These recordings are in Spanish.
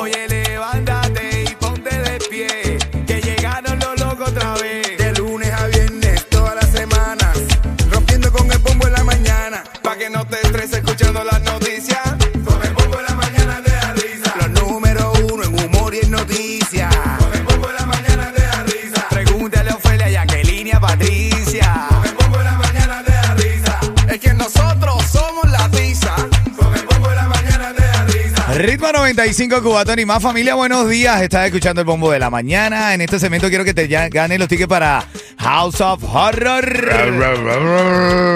Oye, 935 Cubatón y más familia, buenos días. Estás escuchando el bombo de la mañana. En este segmento quiero que te ganes los tickets para House of Horror.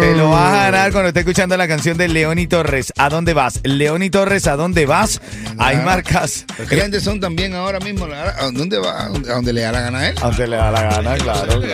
Te lo vas a ganar cuando estés escuchando la canción de Leoni Torres. ¿A dónde vas? Leoni Torres, ¿a dónde vas? Hay marcas. Los clientes son también ahora mismo. ¿A dónde va? ¿A dónde- dónde le da la gana a él? A donde le da la gana, claro, A claro. ver,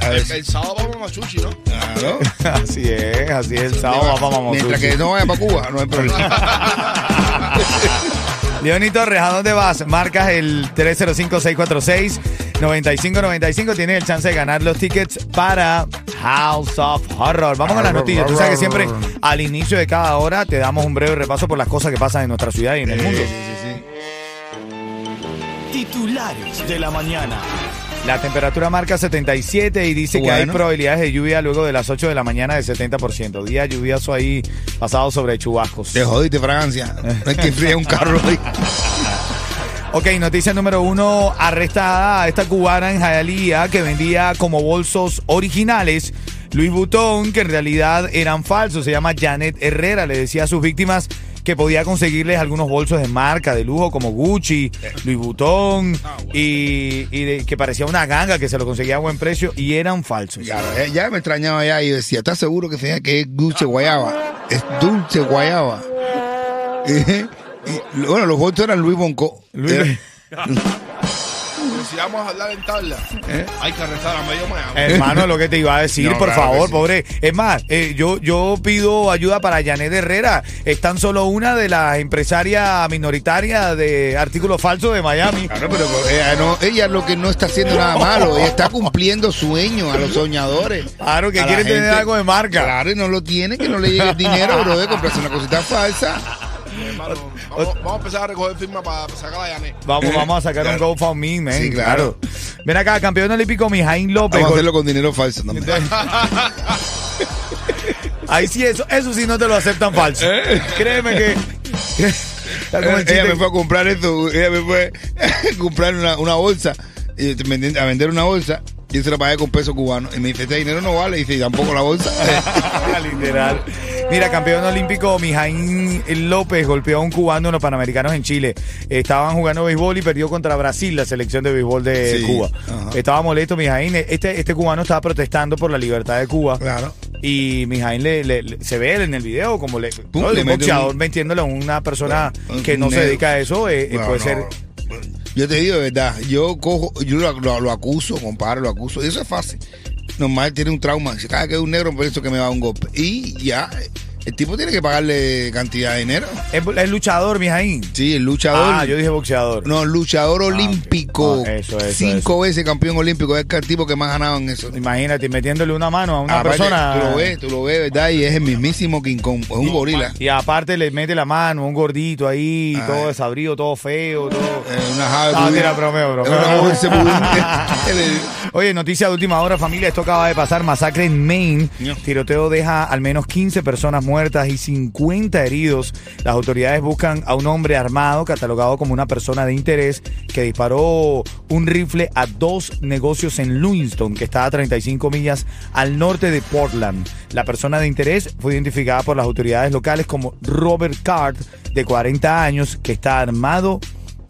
a ver, El sábado vamos a Machuchi, ¿no? claro. Así es, así es. El sábado vamos a. Mientras que no vaya para Cuba, no hay problema. Leoni Torres, ¿a dónde vas? Marcas el 305-646-9595. Tienes el chance de ganar los tickets para House of Horror. Vamos con las noticias. Tú sabes que siempre al inicio de cada hora te damos un breve repaso por las cosas que pasan en nuestra ciudad y en el mundo. Titulares de la mañana. La temperatura marca 77 y dice que hay probabilidades de lluvia luego de las 8 de la mañana de 70%. Día lluvioso ahí pasado sobre chubascos. Te jodiste, fragancia. No hay que un carro. Ok, noticia número uno. Arrestada esta cubana en Hialeah que vendía como bolsos originales Louis Vuitton, que en realidad eran falsos. Se llama Janet Herrera. Le decía a sus víctimas que podía conseguirles algunos bolsos de marca, de lujo, como Gucci, Louis Vuitton, y, y de- que parecía una ganga que se lo conseguía a buen precio y eran falsos. Ya, eh, ya me extrañaba ya y decía, ¿estás seguro que, sea que es dulce guayaba? Es dulce guayaba. Y, y, bueno, los bolsos eran Luis Bonco. Louis- Pero si vamos a hablar en tabla, hay que arrestar a medio Miami. Hermano, lo que te iba a decir, No, por claro favor, sí. pobre. Es más, eh, yo, yo pido ayuda para Janet Herrera. Es tan solo una de las empresarias minoritarias de artículos falsos de Miami. Claro, pero ella, no, ella lo que no está haciendo nada malo, ella está cumpliendo sueños a los soñadores. Claro, que quieren tener algo de marca. Claro, y no lo tiene, que no le llegue el dinero, bro, de comprarse una cosita falsa. Hermano, vamos, vamos a empezar a recoger firmas para sacar a Yané. Vamos, vamos a sacar un. GoFundMe, man. Sí, claro. Ven acá, campeón olímpico Mijaín López. Vamos a hacerlo con dinero falso también. Ahí sí, eso, eso sí no te lo aceptan falso. Créeme que. Ella me fue a comprar esto, ella me fue a comprar una, una bolsa, a vender una bolsa, y yo se la pagué con pesos cubanos. Y me dice, este dinero no vale, y dice, y tampoco la bolsa. Literal. Mira, campeón olímpico Mijaín López golpeó a un cubano en los Panamericanos en Chile. Estaban jugando béisbol y perdió contra Brasil, la selección de béisbol de Sí, Cuba. ajá. Estaba molesto Mijaín. Este, este cubano estaba protestando por la libertad de Cuba. claro. Y Mijaín le, le- le- se ve en el video como le, Pum, ¿no? le un boxeador un- metiéndole a una persona que no se dedica a eso. eh, eh, puede no. ser. Yo te digo de verdad, yo cojo, yo lo, lo- lo acuso, compadre, lo acuso. Y eso es fácil. Normal tiene un trauma. Si cada que es un negro, por eso que me va a un golpe. Y ya, el tipo tiene que pagarle cantidad de dinero. Es, es luchador, Mijaín. Sí, el luchador. Ah, yo dije boxeador. No, luchador olímpico. Ah, eso, eso, Cinco veces campeón olímpico. Es el tipo que más ganaba en eso. Imagínate, metiéndole una mano a una Aparte, persona. Tú lo ves, tú lo ves, ¿verdad? Y es el mismísimo King Kong. Es un gorila. Y aparte le mete la mano, un gordito ahí, Ah, todo desabrido, todo feo, todo. Una java No, tira, bromeo, bromeo. Es una. Oye, noticia de última hora, familia. Esto acaba de pasar. Masacre en Maine. No. Tiroteo deja al menos 15 personas muertas y 50 heridos. Las autoridades buscan a un hombre armado catalogado como una persona de interés que disparó un rifle a dos negocios en Lewiston, que está a 35 millas al norte de Portland. La persona de interés fue identificada por las autoridades locales como Robert Card, de 40 años, que está armado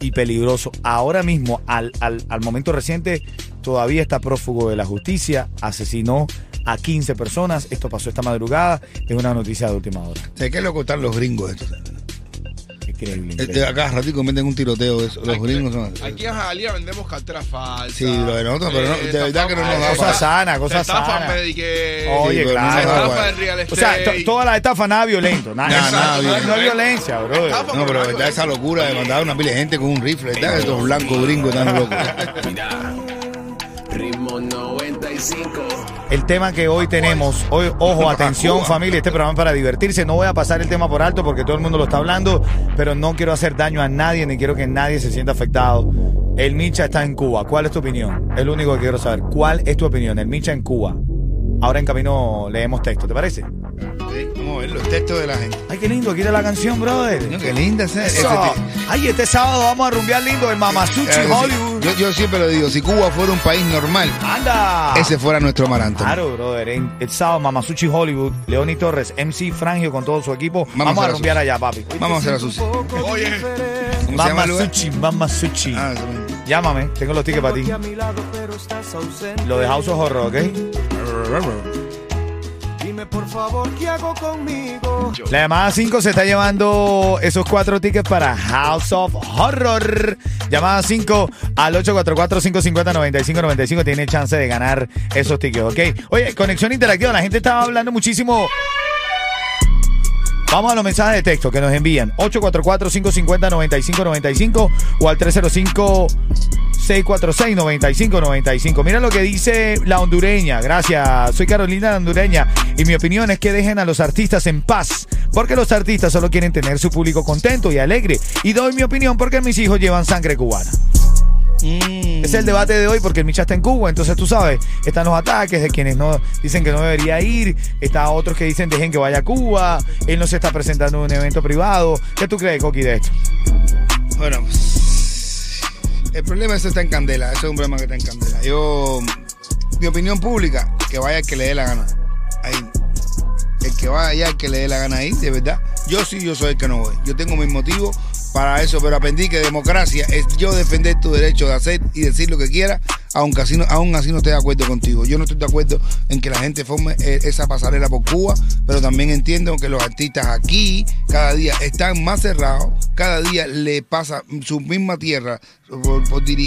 y peligroso. Ahora mismo, al, al, al momento reciente, todavía está prófugo de la justicia. Asesinó a 15 personas. Esto pasó esta madrugada. Es una noticia de última hora. ¿Sabes qué loco están los gringos estos? Increíble. Este, increíble. acá ratico meten un tiroteo de eso. Los Aquí- gringos son así. Aquí en Jalía vendemos carteras falsas. Sí, lo de nosotros, pero no- de verdad que no nos da Cosa para- sana, cosa Estafa sana. Medicare. Oye, Sí, no claro. O sea, toda la estafa nada violento. Nada, Nada, nada no, violento. no es violencia, bro. Estafa. No, pero verdad esa locura de mandar a una pila de gente con un rifle, ¿verdad? Estos blancos gringos tan locos. Ritmo 95. El tema que hoy tenemos, hoy, ojo, atención familia, este programa es para divertirse. No voy a pasar el tema por alto porque todo el mundo lo está hablando, pero no quiero hacer daño a nadie ni quiero que nadie se sienta afectado. El Micha está en Cuba. ¿Cuál es tu opinión? Es lo único que quiero saber. ¿Cuál es tu opinión? El Micha en Cuba. Ahora en camino leemos texto, ¿te parece? Sí, Vamos a ver los textos de la gente. Ay, qué lindo, aquí está la canción, brother. No, qué linda esa. Eso. ese ti- Ay, este sábado vamos a rumbear lindo en Mamasuchi Eh, sí. Hollywood. Yo, yo siempre lo digo, si Cuba fuera un país normal, ¡Anda! ese fuera nuestro Marantón. Claro, brother. En el sábado, Mamasuchi Hollywood, Leoni Torres, MC Frangio con todo su equipo. Vamos, a rumbear sucia. allá, papi. Vamos a hacer la sucia. Oye, ¿Cómo se llama el? Mamasuchi, Mamasuchi. Ah. Llámame, tengo los tickets para ti. Lo de House of Horror, ¿ok? Por favor qué hago conmigo. La llamada 5 se está llevando esos cuatro tickets para House of Horror. Llamada 5 al 844-550-9595. Tiene chance de ganar esos tickets, ¿ok? Oye, conexión interactiva. La gente estaba hablando muchísimo. Vamos a los mensajes de texto que nos envían. 844-550-9595 o al 305-646-9595. Mira lo que dice la hondureña. Gracias. Soy Carolina la hondureña. Y mi opinión es que dejen a los artistas en paz. Porque los artistas solo quieren tener su público contento y alegre. Y doy mi opinión porque mis hijos llevan sangre cubana. Mm. Es el debate de hoy porque el Micha está en Cuba, entonces tú sabes, están los ataques de quienes no dicen que no debería ir, está otros que dicen dejen que vaya a Cuba, él no se está presentando en un evento privado. ¿Qué tú crees, Coqui, de esto? Bueno, pues, el problema eso está en candela, eso es un problema que está en candela. Yo, mi opinión pública, que vaya el que le dé la gana. Ahí. El que vaya el que le dé la gana ahí, de verdad. Yo sí, yo soy el que no voy. Yo tengo mis motivos para eso, pero aprendí que democracia es yo defender tu derecho de hacer y decir lo que quiera, aunque así no, así no esté de acuerdo contigo. Yo no estoy de acuerdo en que la gente forme eh, esa pasarela por Cuba, pero también entiendo que los artistas aquí cada día están más cerrados, cada día le pasa su misma tierra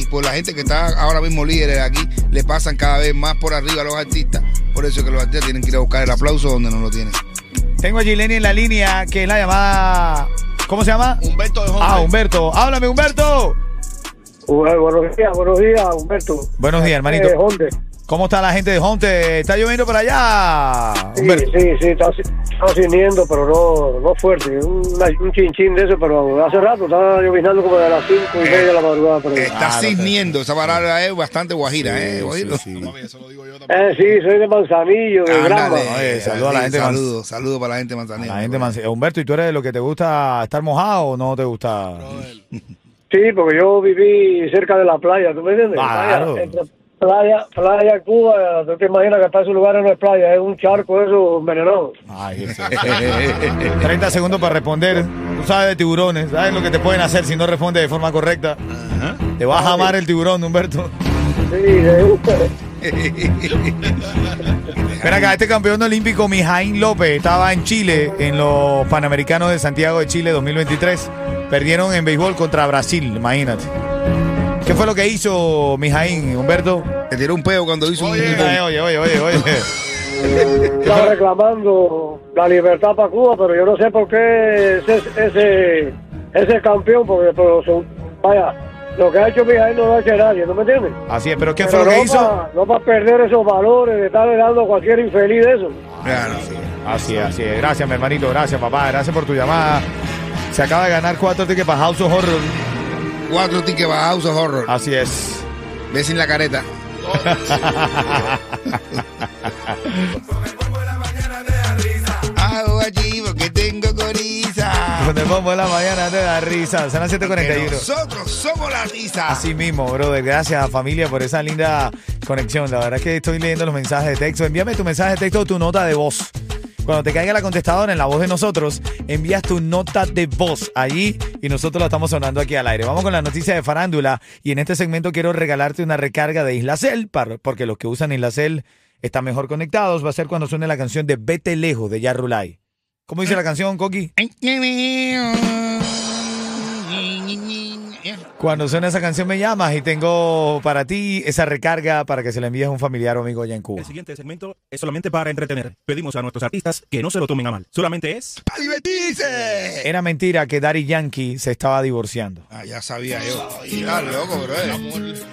por la gente que está ahora mismo líderes aquí, le pasan cada vez más por arriba a los artistas. Por eso es que los artistas tienen que ir a buscar el aplauso donde no lo tienen. Tengo a Gileni en la línea, que es la llamada... ¿Cómo se llama? Humberto de Hombre. Ah, Humberto. Háblame, Humberto. Bueno, buenos días, buenos días, Humberto. Buenos días, hermanito. Eh, Honde. ¿Cómo está la gente de Honte? ¿Está lloviendo por allá? Sí, Humberto. sí, sí, está, está ciniendo, pero no, no fuerte. Una- un chinchín de eso, pero hace rato está lloviznando como de las cinco y media de la madrugada. Pero, eh, Está Ah, esa palabra es bastante guajira, ¿eh? Guajiro. Mami, eso lo digo yo también. sí, soy de Manzanillo, de Ándale. Granma. Oye, saludo a la Sí, gente Saludos, saludos para la gente de Manzanillo. La gente manse- Humberto, ¿y tú eres de lo que te gusta estar mojado o no te gusta? Sí, porque yo viví cerca de la playa, ¿tú me entiendes? Claro. Playa, entre playa, playa, Cuba, tú te imaginas que hasta esos lugares no es playa, es un charco eso envenenado. Ay, ese- 30 segundos para responder. Tú sabes de tiburones, sabes lo que te pueden hacer si no respondes de forma correcta. Te vas a amar el tiburón, Humberto. Sí, de- Espera acá, este campeón olímpico, Mijaín López, estaba en Chile, en los Panamericanos de Santiago de Chile 2023. Perdieron en béisbol contra Brasil, imagínate. ¿Qué fue lo que hizo Mijaín, Humberto? Te tiró un peo cuando hizo un. Oye, oye, oye, oye, oye. estaba reclamando la libertad para Cuba, pero yo no sé por qué ese, ese, ese campeón, porque pero vaya, lo que ha hecho Mijail no lo ha hecho nadie, ¿no me entiendes? Así es, pero ¿qué Pero fue lo que hizo? pa- no para perder esos valores de estarle dando a cualquier infeliz de eso. Claro, sí. Así es, así es. Gracias, mi hermanito. Gracias, papá. Gracias por tu llamada. Se acaba de ganar cuatro tickets para House of Horror. Cuatro tickets para House of Horror. Así es. Ve sin la careta. El bombo de la mañana te da risa. Hago allí Donde el bombo de la mañana te da risa. Son las Que 7.41. nosotros somos la risa. Así mismo, brother. Gracias, familia, por esa linda conexión. La verdad es que estoy leyendo los mensajes de texto. Envíame tu mensaje de texto o tu nota de voz. Cuando te caiga la contestadora en la voz de nosotros, envías tu nota de voz allí y nosotros la estamos sonando aquí al aire. Vamos con la noticia de farándula y en este segmento quiero regalarte una recarga de Islacel, porque los que usan Islacel están mejor conectados. Va a ser cuando suene la canción de Vete Lejos de Yarrulay. ¿Cómo dice la canción, Coqui? Cuando suena esa canción me llamas y tengo para ti esa recarga para que se la envíes a un familiar o amigo allá en Cuba. El siguiente segmento es solamente para entretener. Pedimos a nuestros artistas que no se lo tomen a mal. Solamente es ¡A divertirse! Era mentira que Daddy Yankee se estaba divorciando. Ah, ya sabía yo. Ya, loco, bro.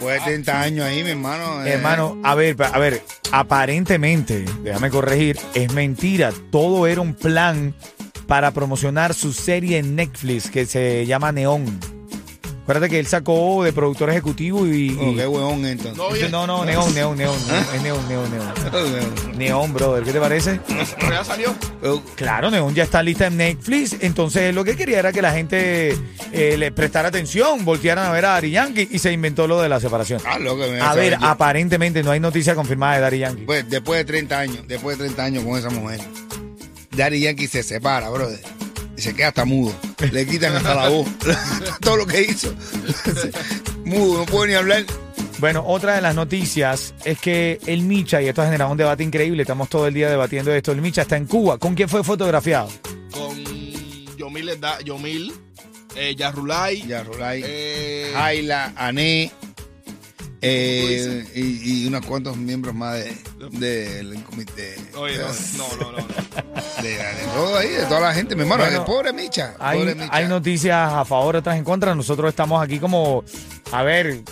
Fue 30 años ahí, mi hermano. eh. Hermano, a ver, a ver, aparentemente, déjame corregir, es mentira. Todo era un plan para promocionar su serie en Netflix que se llama Neón. Acuérdate que él sacó de productor ejecutivo y... y- Oh, qué huevón entonces. No, oye, no, no, Neón, Neón, Neón, Neón, es Neón, Neón, Neón. Neón, brother, ¿qué te parece? pero ya salió. Oh, Claro, Neón ya está lista en Netflix, entonces él lo que quería era que la gente eh, le prestara atención, voltearan a ver a Daddy Yankee y se inventó lo de la separación. Ah, loco, me A ver, yo. aparentemente no hay noticia confirmada de Daddy Yankee. Pues después de 30 años, después de 30 años con esa mujer, Daddy Yankee se separa, brother. Se queda hasta mudo. Le quitan hasta la voz. Todo lo que hizo. mudo, no puede ni hablar. Bueno, otra de las noticias es que el Micha, y esto ha generado un debate increíble, estamos todo el día debatiendo esto, el Micha está en Cuba. ¿Con quién fue fotografiado? Con Yomil, Yomil eh, Yarrulay. Ya, Rolay. eh, Jaila, Ané. Eh, y, y unos cuantos miembros más de- del comité. Oye, no, no, no, no. De, de todo ahí, de toda la gente, mi hermano. Bueno, pobre Micha. Hay, pobre Micha. hay noticias a favor, otras en contra. Nosotros estamos aquí como, a ver,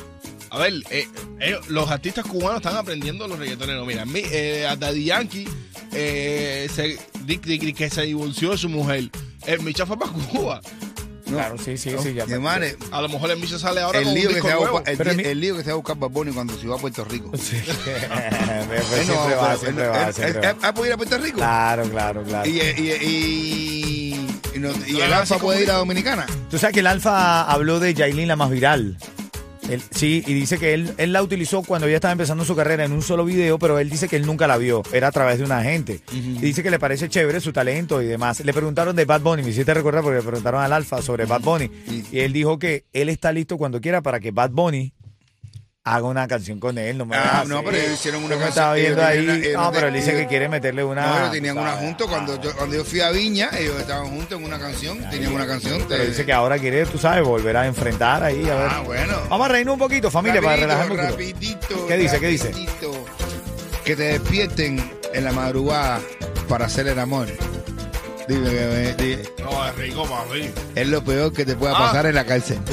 A ver, eh, ellos- los artistas cubanos están aprendiendo los reggaetoneros. Mira, mi, eh, a Daddy Yankee eh, se, di- di- que se divorció de su mujer. El Micha fue para Cuba. No. claro, sí, sí, sí, ya. A lo mejor el Micha sale ahora el con un lío, que se va nuevo. buscar, el, lío que se va a buscar Bad cuando se va a Puerto Rico. Sí. Él no, siempre va, siempre va, va. ¿Ha podido ir a Puerto Rico? Claro, claro, claro. Y, y, y, y, no- y No, el Alfa puede ir a Dominicana. Tú sabes que el Alfa habló de Yailin la más viral. Él- sí, y dice que él, él la utilizó cuando ella estaba empezando su carrera en un solo video, pero él dice que él nunca la vio, era a través de una agente. Y dice que le parece chévere su talento y demás. Le preguntaron de Bad Bunny, me hiciste recordar porque le preguntaron al Alfa sobre Bad Bunny. Y él dijo que él está listo cuando quiera para que Bad Bunny haga una canción con él. No, me Ah, no, pero ellos hicieron una canción, estaba viendo ahí. una- no, pero él dice que quiere meterle una. No, tenían una sabes. junto cuando yo, cuando yo fui a Viña, ellos estaban juntos en una canción, tenían una canción. Pero dice que ahora quiere, tú sabes, volver a enfrentar ahí. A ver. Ah, bueno. Vamos a reírnos un poquito, familia, para Rapidito, relajar el músculo. rapidito, ¿Qué dice? ¿Qué dice? Que te despierten en la madrugada para hacer el amor. Dime que me- di- No, es rico, papi. es lo peor que te pueda Ah. pasar en la cárcel.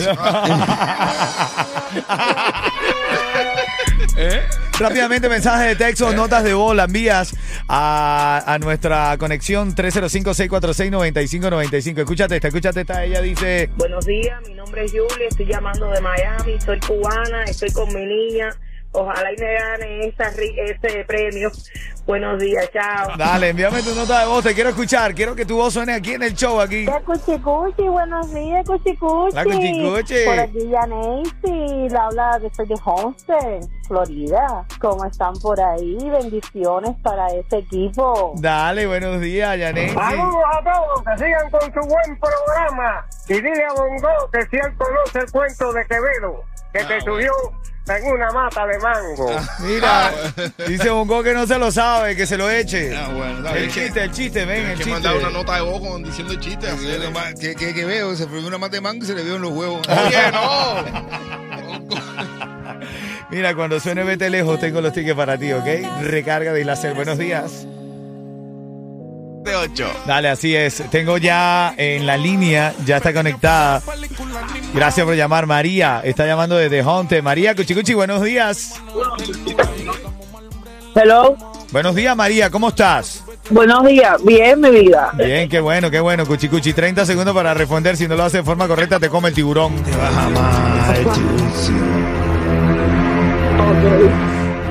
Rápidamente, mensajes de texto, notas de voz, las envías a, a nuestra conexión 305-646-9595. Escúchate esta, escúchate esta. Ella dice: Buenos días, mi nombre es Julie, estoy llamando de Miami, soy cubana, estoy con mi niña. Ojalá y me gane esa, ri- ese premio. Buenos días, chao. Dale, envíame tu nota de voz, te quiero escuchar. Quiero que tu voz suene aquí en el show, aquí. Cuchicuchi, buenos días, Cuchicuchi. La Cuchicuchi. Por aquí ya Nancy, la habla de soy de Homestead, Florida. ¿Cómo están por ahí? Bendiciones para ese equipo. Dale, buenos días, Yanet. Saludos a todos, que sigan con su buen programa. Y dile a Bongo que si él conoce el cuento de Quevedo, que te subió en una mata de mango. Mira, dice Bongo que no se lo sabe, que se lo eche. Ah, bueno, está el bien. chiste, el chiste, ven, el que chiste. mandar una nota de voz con, diciendo el chiste. así de- que veo, se fue una mata de mango y se le vio en los huevos. Oye, no. Mira, cuando suene Vete Lejos, tengo los tickets para ti, ¿ok? Recarga de Ilacer. Buenos días. De 8. Dale, así es. Tengo ya en la línea, ya está conectada. Gracias por llamar, María. Está llamando desde Honte. María Cuchicuchi, buenos días. Hello. Buenos días, María, ¿cómo estás? Buenos días. Bien, mi vida. Bien, qué bueno, qué bueno, Cuchicuchi. 30 segundos para responder. Si no lo hace de forma correcta, te come el tiburón.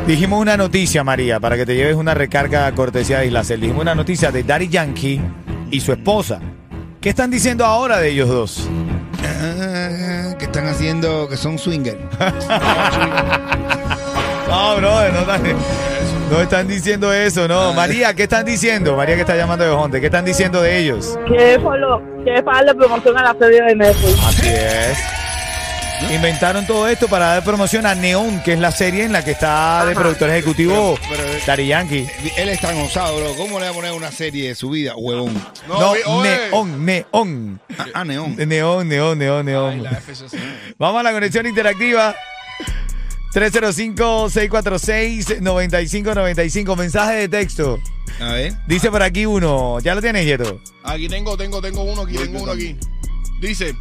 Dijimos una noticia, María, para que te lleves una recarga cortesía de Islacel. Dijimos una noticia de Daddy Yankee y su esposa, ¿Qué están diciendo ahora de ellos dos? Ah, que están haciendo, que son swingers. No, brother, no están, no están diciendo eso, no. María, ¿qué están diciendo? María que está llamando de Honte, ¿qué están diciendo de ellos? Que por lo que para darle promoción a la serie de Netflix. Así es. Inventaron todo esto para dar promoción a Neon, que es la serie en la que está de productor ejecutivo Pero- pero- Daddy Yankee. Él es tan osado, bro. ¿Cómo le va a poner una serie de su vida, huevón? No, vi- oye. Neon, Neon. Ah, ah, neón. Neón, neón, neón, Ay, neón. la FCC. Vamos a la conexión interactiva. 305-646-9595. Mensaje de texto. A ver. Dice por aquí uno. ¿Ya lo tienes, Yeto? Aquí tengo, tengo, tengo uno aquí, tengo uno aquí. Dice,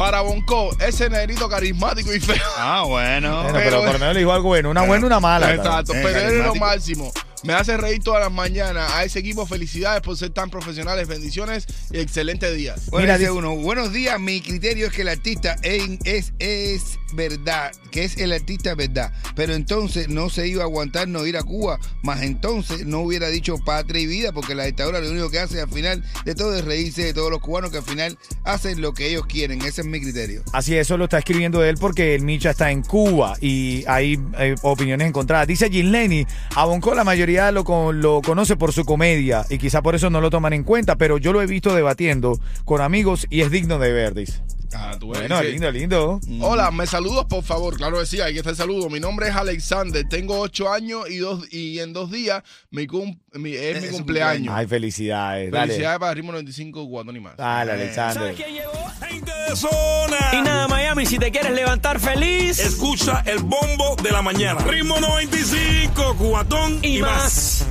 para Bonco, ese negrito carismático y feo. Ah, bueno. Bueno, pero, pero- por menos le dijo algo bueno. Una buena, una mala. Exacto, Eh, pero él es lo máximo. Me hace reír todas las mañanas. A ese equipo, felicidades por ser tan profesionales. Bendiciones y excelente día. Bueno, Mira, dice dice- uno, buenos días, mi criterio es que el artista es, es, es verdad, que es el artista verdad, pero entonces no se iba a aguantar no ir a Cuba, más entonces no hubiera dicho patria y vida, porque la dictadura lo único que hace al final de todo es reírse de todos los cubanos que al final hacen lo que ellos quieren, ese es mi criterio. Así eso lo está escribiendo él porque el Micha está en Cuba y hay eh, opiniones encontradas. Dice Jim Lenny, a Bonco la mayoría lo, con- lo conoce por su comedia y quizá por eso no lo toman en cuenta, pero yo lo he visto debatiendo con amigos y es digno de ver, dice. Ah, tú ves, Bueno, dice, lindo, lindo. Hola, me saludos por favor. Claro que sí, hay que estar saludo. Mi nombre es Alexander, tengo ocho años y dos y en dos días mi cum- mi- es Es mi cumpleaños. Ay, felicidades. Dale. Felicidades para Ritmo 95 Guatón y más. Dale, Alexander. Gente de zona. Y nada, Miami, si te quieres levantar feliz Escucha el bombo de la mañana. Ritmo 95, cuatón y, y más.